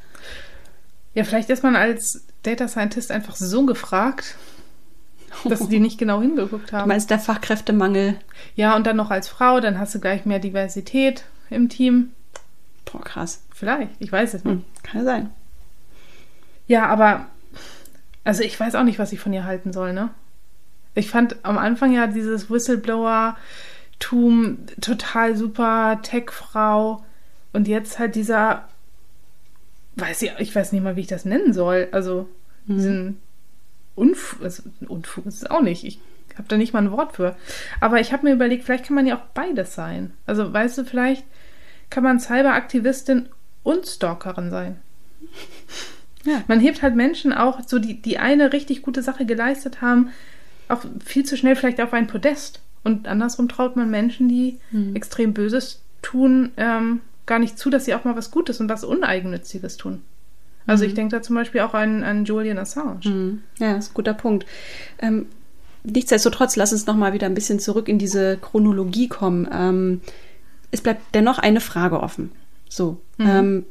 Ja, vielleicht ist man als Data Scientist einfach so gefragt, dass die nicht genau hingeguckt haben.
Du meinst der Fachkräftemangel?
Ja, und dann noch als Frau, dann hast du gleich mehr Diversität im Team.
Boah, krass.
Vielleicht, ich weiß es nicht.
Hm, kann sein.
Ja, aber also ich weiß auch nicht, was ich von ihr halten soll, ne? Ich fand am Anfang ja dieses Whistleblower-Tum total super, Tech-Frau und jetzt halt dieser, weiß ich, ich weiß nicht mal, wie ich das nennen soll. Also
Mhm.
diesen Unfug, also Unfug ist es auch nicht. Ich habe da nicht mal ein Wort für. Aber ich habe mir überlegt, vielleicht kann man ja auch beides sein. Also weißt du, vielleicht kann man Cyberaktivistin und Stalkerin sein.
Ja.
Man hebt halt Menschen auch, so die, die eine richtig gute Sache geleistet haben, auch viel zu schnell vielleicht auf ein Podest. Und andersrum traut man Menschen, die
Mhm.
extrem Böses tun, ähm, gar nicht zu, dass sie auch mal was Gutes und was Uneigennütziges tun. Also ich denke da zum Beispiel auch an, an Julian Assange.
Mhm. Ja, das ist ein guter Punkt. Ähm, nichtsdestotrotz, lass uns noch mal wieder ein bisschen zurück in diese Chronologie kommen. Ähm, es bleibt dennoch eine Frage offen. So, ähm,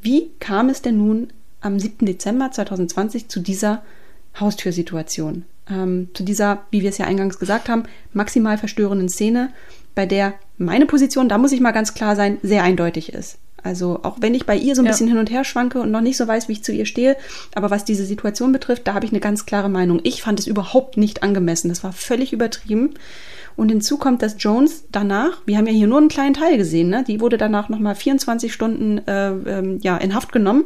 wie kam es denn nun am 7. Dezember 2020 zu dieser Haustürsituation? Ähm, zu dieser, wie wir es ja eingangs gesagt haben, maximal verstörenden Szene, bei der meine Position, da muss ich mal ganz klar sein, sehr eindeutig ist. Also auch wenn ich bei ihr so ein
Ja.
bisschen hin und her schwanke und noch nicht so weiß, wie ich zu ihr stehe, aber was diese Situation betrifft, da habe ich eine ganz klare Meinung. Ich fand es überhaupt nicht angemessen. Das war völlig übertrieben. Und hinzu kommt, dass Jones danach, wir haben ja hier nur einen kleinen Teil gesehen, ne? die wurde danach nochmal 24 Stunden äh, ähm, ja, in Haft genommen.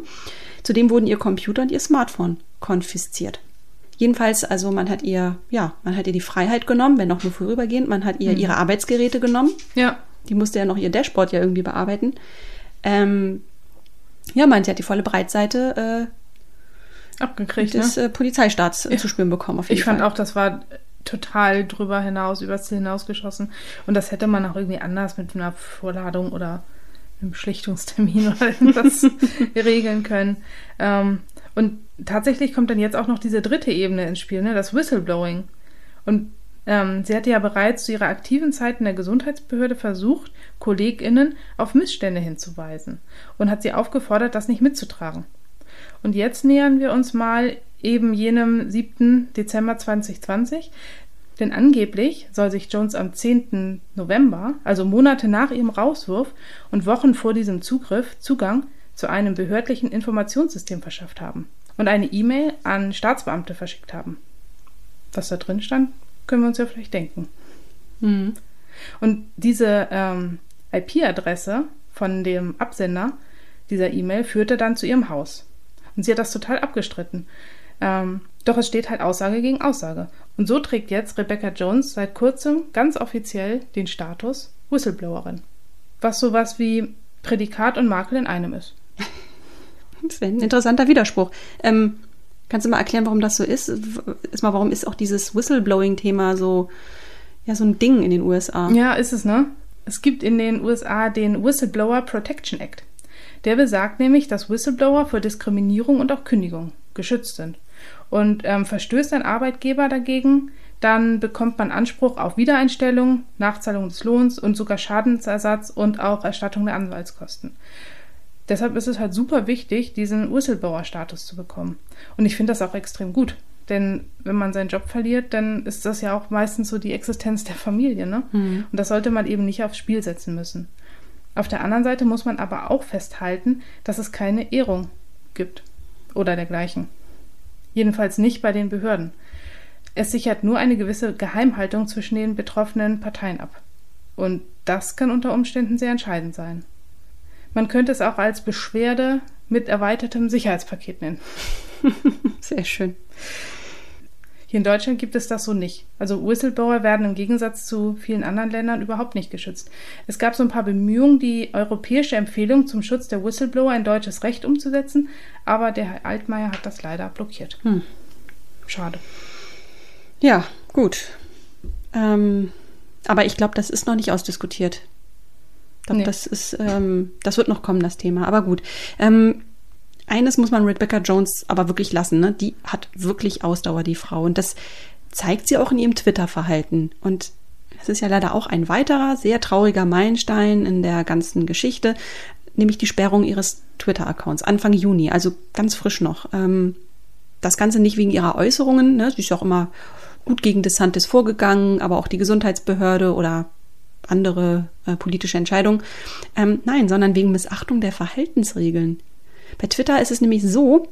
Zudem wurden ihr Computer und ihr Smartphone konfisziert. Jedenfalls, also man hat ihr, ja, man hat ihr die Freiheit genommen, wenn auch nur vorübergehend. Man hat ihr ihre Arbeitsgeräte genommen.
Ja,
Die musste ja noch ihr Dashboard ja irgendwie bearbeiten. Ähm, ja, meint, sie hat die volle Breitseite
abgekriegt,
äh, des
ne?
äh, Polizeistaats äh, zu spüren bekommen. Auf jeden
Ich fand
Fall.
auch, das war total drüber hinaus, übers Ziel hinausgeschossen. Und das hätte man auch irgendwie anders mit einer Vorladung oder einem Schlichtungstermin oder irgendwas regeln können. Ähm, und tatsächlich kommt dann jetzt auch noch diese dritte Ebene ins Spiel, ne? das Whistleblowing. Und ähm, sie hatte ja bereits zu ihrer aktiven Zeit in der Gesundheitsbehörde versucht, KollegInnen auf Missstände hinzuweisen und hat sie aufgefordert, das nicht mitzutragen. Und jetzt nähern wir uns mal eben jenem 7. Dezember 2020. Denn angeblich soll sich Jones am 10. November, also Monate nach ihrem Rauswurf und Wochen vor diesem Zugriff, Zugang zu einem behördlichen Informationssystem verschafft haben und eine E-Mail an Staatsbeamte verschickt haben. Was da drin stand, können wir uns ja vielleicht denken.
Mhm.
Und diese ähm, IP-Adresse von dem Absender dieser E-Mail führte dann zu ihrem Haus. Und sie hat das total abgestritten. Ähm, doch es steht halt Aussage gegen Aussage. Und so trägt jetzt Rebecca Jones seit kurzem ganz offiziell den Status Whistleblowerin. Was sowas wie Prädikat und Makel in einem ist.
Das wäre ein interessanter Widerspruch. Ähm, kannst du mal erklären, warum das so ist? Erstmal, warum ist auch dieses Whistleblowing-Thema so, ja, so ein Ding in den USA?
Ja, ist es, ne? Es gibt in den USA den Whistleblower Protection Act. Der besagt nämlich, dass Whistleblower vor Diskriminierung und auch Kündigung geschützt sind. Und ähm, verstößt ein Arbeitgeber dagegen, dann bekommt man Anspruch auf Wiedereinstellung, Nachzahlung des Lohns und sogar Schadensersatz und auch Erstattung der Anwaltskosten. Deshalb ist es halt super wichtig, diesen Whistleblower-Status zu bekommen. Und ich finde das auch extrem gut. Denn wenn man seinen Job verliert, dann ist das ja auch meistens so die Existenz der Familie. Ne?
Mhm.
Und das sollte man eben nicht aufs Spiel setzen müssen. Auf der anderen Seite muss man aber auch festhalten, dass es keine Ehrung gibt oder dergleichen. Jedenfalls nicht bei den Behörden. Es sichert nur eine gewisse Geheimhaltung zwischen den betroffenen Parteien ab. Und das kann unter Umständen sehr entscheidend sein. Man könnte es auch als Beschwerde mit erweitertem Sicherheitspaket nennen.
Sehr schön.
Hier in Deutschland gibt es das so nicht. Also Whistleblower werden im Gegensatz zu vielen anderen Ländern überhaupt nicht geschützt. Es gab so ein paar Bemühungen, die europäische Empfehlung zum Schutz der Whistleblower in deutsches Recht umzusetzen, aber der Herr Altmaier hat das leider blockiert.
Hm.
Schade.
Ja, gut. Ähm, aber ich glaube, das ist noch nicht ausdiskutiert. Ich glaube,
Nee.
das ist, ähm, das wird noch kommen, das Thema. Aber gut. Ähm, eines muss man Rebecca Jones aber wirklich lassen, ne? Die hat wirklich Ausdauer, die Frau. Und das zeigt sie auch in ihrem Twitter-Verhalten. Und es ist ja leider auch ein weiterer, sehr trauriger Meilenstein in der ganzen Geschichte, nämlich die Sperrung ihres Twitter-Accounts Anfang Juni, also ganz frisch noch. Ähm, das Ganze nicht wegen ihrer Äußerungen, ne? sie ist ja auch immer gut gegen DeSantis vorgegangen, aber auch die Gesundheitsbehörde oder andere äh, politische Entscheidungen. Ähm, nein, sondern wegen Missachtung der Verhaltensregeln. Bei Twitter ist es nämlich so,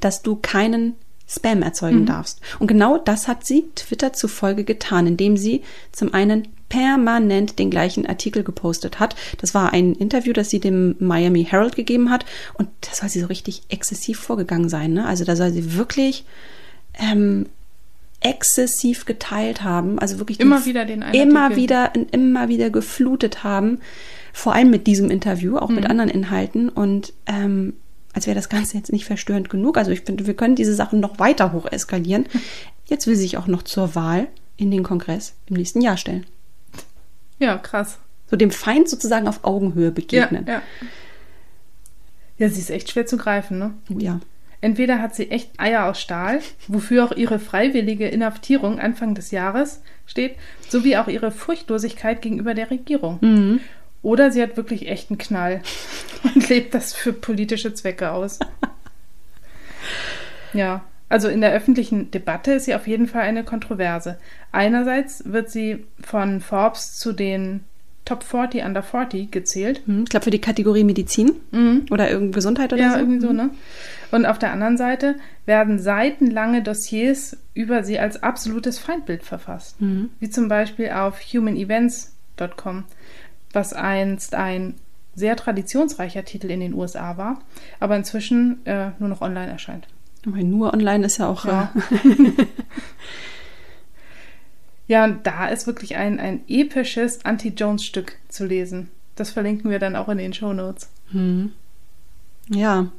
dass du keinen Spam erzeugen mhm. darfst. Und genau das hat sie Twitter zufolge getan, indem sie zum einen permanent den gleichen Artikel gepostet hat. Das war ein Interview, das sie dem Miami Herald gegeben hat. Und da soll sie so richtig exzessiv vorgegangen sein. Ne? Also da soll sie wirklich ähm, exzessiv geteilt haben. Also wirklich
immer wieder den
immer Artikel. wieder immer wieder geflutet haben. Vor allem mit diesem Interview, auch mhm. mit anderen Inhalten. Und ähm, als wäre das Ganze jetzt nicht verstörend genug. Also ich finde, wir können diese Sachen noch weiter hoch eskalieren. Jetzt will sie sich auch noch zur Wahl in den Kongress im nächsten Jahr stellen.
Ja, krass.
So dem Feind sozusagen auf Augenhöhe begegnen.
Ja, ja. ja sie ist echt schwer zu greifen, ne?
Ja.
Entweder hat sie echt Eier aus Stahl, wofür auch ihre freiwillige Inhaftierung Anfang des Jahres steht, sowie auch ihre Furchtlosigkeit gegenüber der Regierung. Mhm. Oder sie hat wirklich echt einen Knall und lebt das für politische Zwecke aus. ja, also in der öffentlichen Debatte ist sie auf jeden Fall eine Kontroverse. Einerseits wird sie von Forbes zu den Top 40 Under 40 gezählt.
Hm, ich glaube für die Kategorie Medizin mhm. oder irgendeine Gesundheit oder
ja,
so.
Ja, irgendwie so, ne? Und auf der anderen Seite werden seitenlange Dossiers über sie als absolutes Feindbild verfasst. Mhm. Wie zum Beispiel auf humanevents.com, was einst ein sehr traditionsreicher Titel in den USA war, aber inzwischen äh, nur noch online erscheint.
Aber nur online ist ja auch.
Ja. Ja, und da ist wirklich ein, ein episches Anti-Jones-Stück zu lesen. Das verlinken wir dann auch in den Show Notes.
Hm. Ja,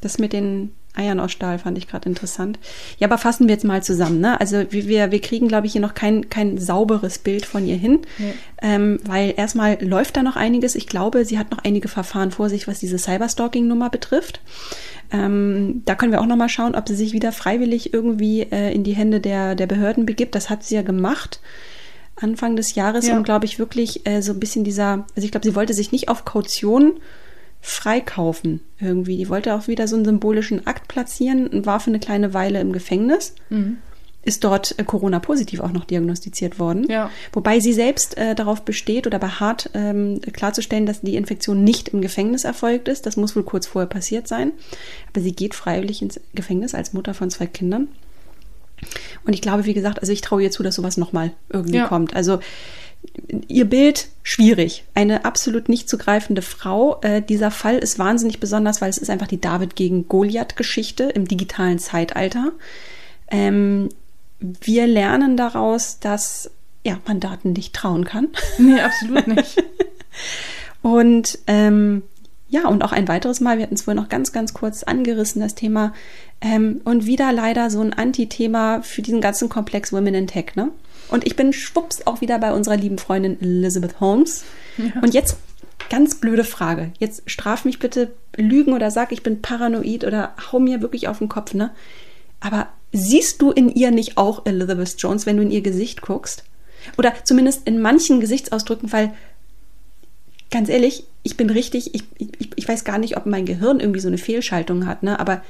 das mit den Eiern aus Stahl fand ich gerade interessant. Ja, aber fassen wir jetzt mal zusammen. Ne? Also wir, wir kriegen, glaube ich, hier noch kein, kein sauberes Bild von ihr hin, nee. ähm, weil erstmal läuft da noch einiges. Ich glaube, sie hat noch einige Verfahren vor sich, was diese Cyberstalking-Nummer betrifft. Ähm, da können wir auch noch mal schauen, ob sie sich wieder freiwillig irgendwie äh, in die Hände der, der Behörden begibt. Das hat sie ja gemacht. Anfang des Jahres ja. und glaube ich wirklich äh, so ein bisschen dieser, also ich glaube, sie wollte sich nicht auf Kaution freikaufen irgendwie. Die wollte auch wieder so einen symbolischen Akt platzieren und war für eine kleine Weile im Gefängnis. Mhm. Ist dort äh, Corona-positiv auch noch diagnostiziert worden.
Ja.
Wobei sie selbst äh, darauf besteht oder beharrt, ähm, klarzustellen, dass die Infektion nicht im Gefängnis erfolgt ist. Das muss wohl kurz vorher passiert sein. Aber sie geht freiwillig ins Gefängnis als Mutter von zwei Kindern. Und ich glaube, wie gesagt, also ich traue ihr zu, dass sowas nochmal irgendwie ja. kommt. Also ihr Bild schwierig. Eine absolut nicht zu greifende Frau. Äh, dieser Fall ist wahnsinnig besonders, weil es ist einfach die David gegen Goliath-Geschichte im digitalen Zeitalter. Ähm, wir lernen daraus, dass ja, man Daten nicht trauen kann.
Nee, absolut nicht.
und ähm, ja, und auch ein weiteres Mal, wir hatten es vorhin noch ganz, ganz kurz angerissen, das Thema. Ähm, und wieder leider so ein Anti-Thema für diesen ganzen Komplex Women in Tech, ne? Und ich bin schwupps auch wieder bei unserer lieben Freundin Elizabeth Holmes. Ja. Und jetzt ganz blöde Frage. Jetzt straf mich bitte Lügen oder sag, ich bin paranoid oder hau mir wirklich auf den Kopf, ne? Aber siehst du in ihr nicht auch Elizabeth Jones, wenn du in ihr Gesicht guckst? Oder zumindest in manchen Gesichtsausdrücken, weil ganz ehrlich, ich bin richtig, ich, ich, ich weiß gar nicht, ob mein Gehirn irgendwie so eine Fehlschaltung hat, ne? Aber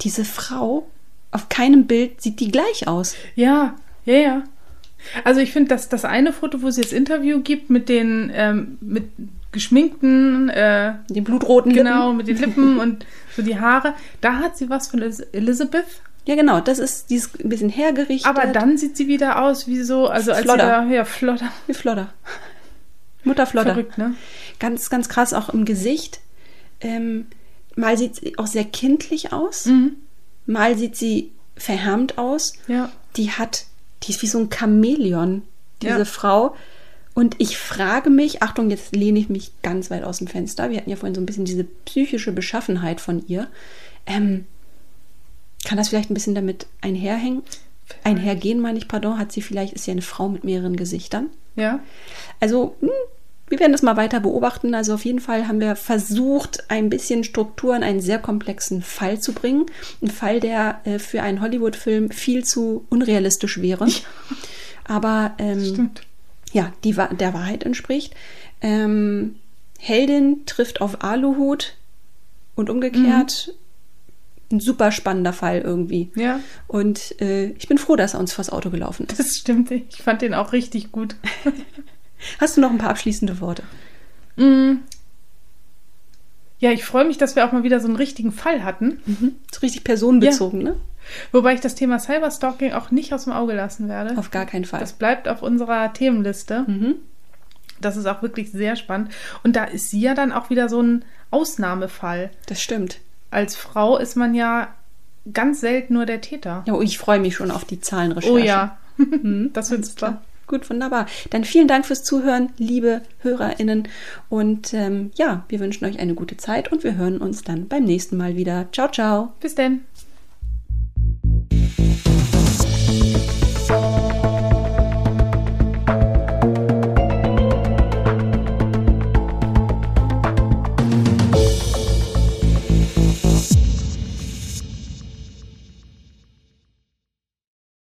diese Frau, auf keinem Bild sieht die gleich aus.
Ja, ja, ja. Also ich finde, dass das eine Foto, wo sie das Interview gibt mit den ähm, mit geschminkten, äh,
den blutroten
genau, Lippen. mit den Lippen und so die Haare, da hat sie was von Elizabeth.
Ja, genau, das ist dieses ein bisschen hergerichtet.
Aber dann sieht sie wieder aus wie so, also als
Flodder.
da, ja, Flodder.
Wie Flodder. Mutter Flodder.
Verrückt, ne?
Ganz, ganz krass auch im Gesicht. Ähm, mal sieht sie auch sehr kindlich aus. Mhm. Mal sieht sie verhärmt aus.
Ja.
Die hat die ist wie so ein Chamäleon, diese ja. Frau. Und ich frage mich, Achtung, jetzt lehne ich mich ganz weit aus dem Fenster. Wir hatten ja vorhin so ein bisschen diese psychische Beschaffenheit von ihr. Ähm, kann das vielleicht ein bisschen damit einherhängen? Einhergehen, meine ich, pardon, hat sie vielleicht, ist sie eine Frau mit mehreren Gesichtern?
Ja.
Also, hm, wir werden das mal weiter beobachten. Also auf jeden Fall haben wir versucht, ein bisschen Struktur in einen sehr komplexen Fall zu bringen. Ein Fall, der äh, für einen Hollywood-Film viel zu unrealistisch wäre. Ja. Aber ähm, ja, die, der Wahrheit entspricht. Ähm, Heldin trifft auf Aluhut und umgekehrt. Ein super spannender Fall irgendwie.
Ja.
Und äh, ich bin froh, dass er uns vors Auto gelaufen ist.
Das stimmt. Ich fand den auch richtig gut.
Hast du noch ein paar abschließende Worte?
Mm. Ja, ich freue mich, dass wir auch mal wieder so einen richtigen Fall hatten.
Mhm. So richtig personenbezogen, ja. ne?
Wobei ich das Thema Cyberstalking auch nicht aus dem Auge lassen werde.
Auf gar keinen Fall.
Das bleibt auf unserer Themenliste.
Mhm.
Das ist auch wirklich sehr spannend. Und da ist sie ja dann auch wieder so ein Ausnahmefall.
Das stimmt.
Als Frau ist man ja ganz selten nur der Täter.
Ja, oh, ich freue mich schon auf die Zahlenrecherche.
Oh ja, das wird super.
Gut, wunderbar. Dann vielen Dank fürs Zuhören, liebe HörerInnen. Und ähm, ja, wir wünschen euch eine gute Zeit und wir hören uns dann beim nächsten Mal wieder. Ciao, ciao.
Bis denn.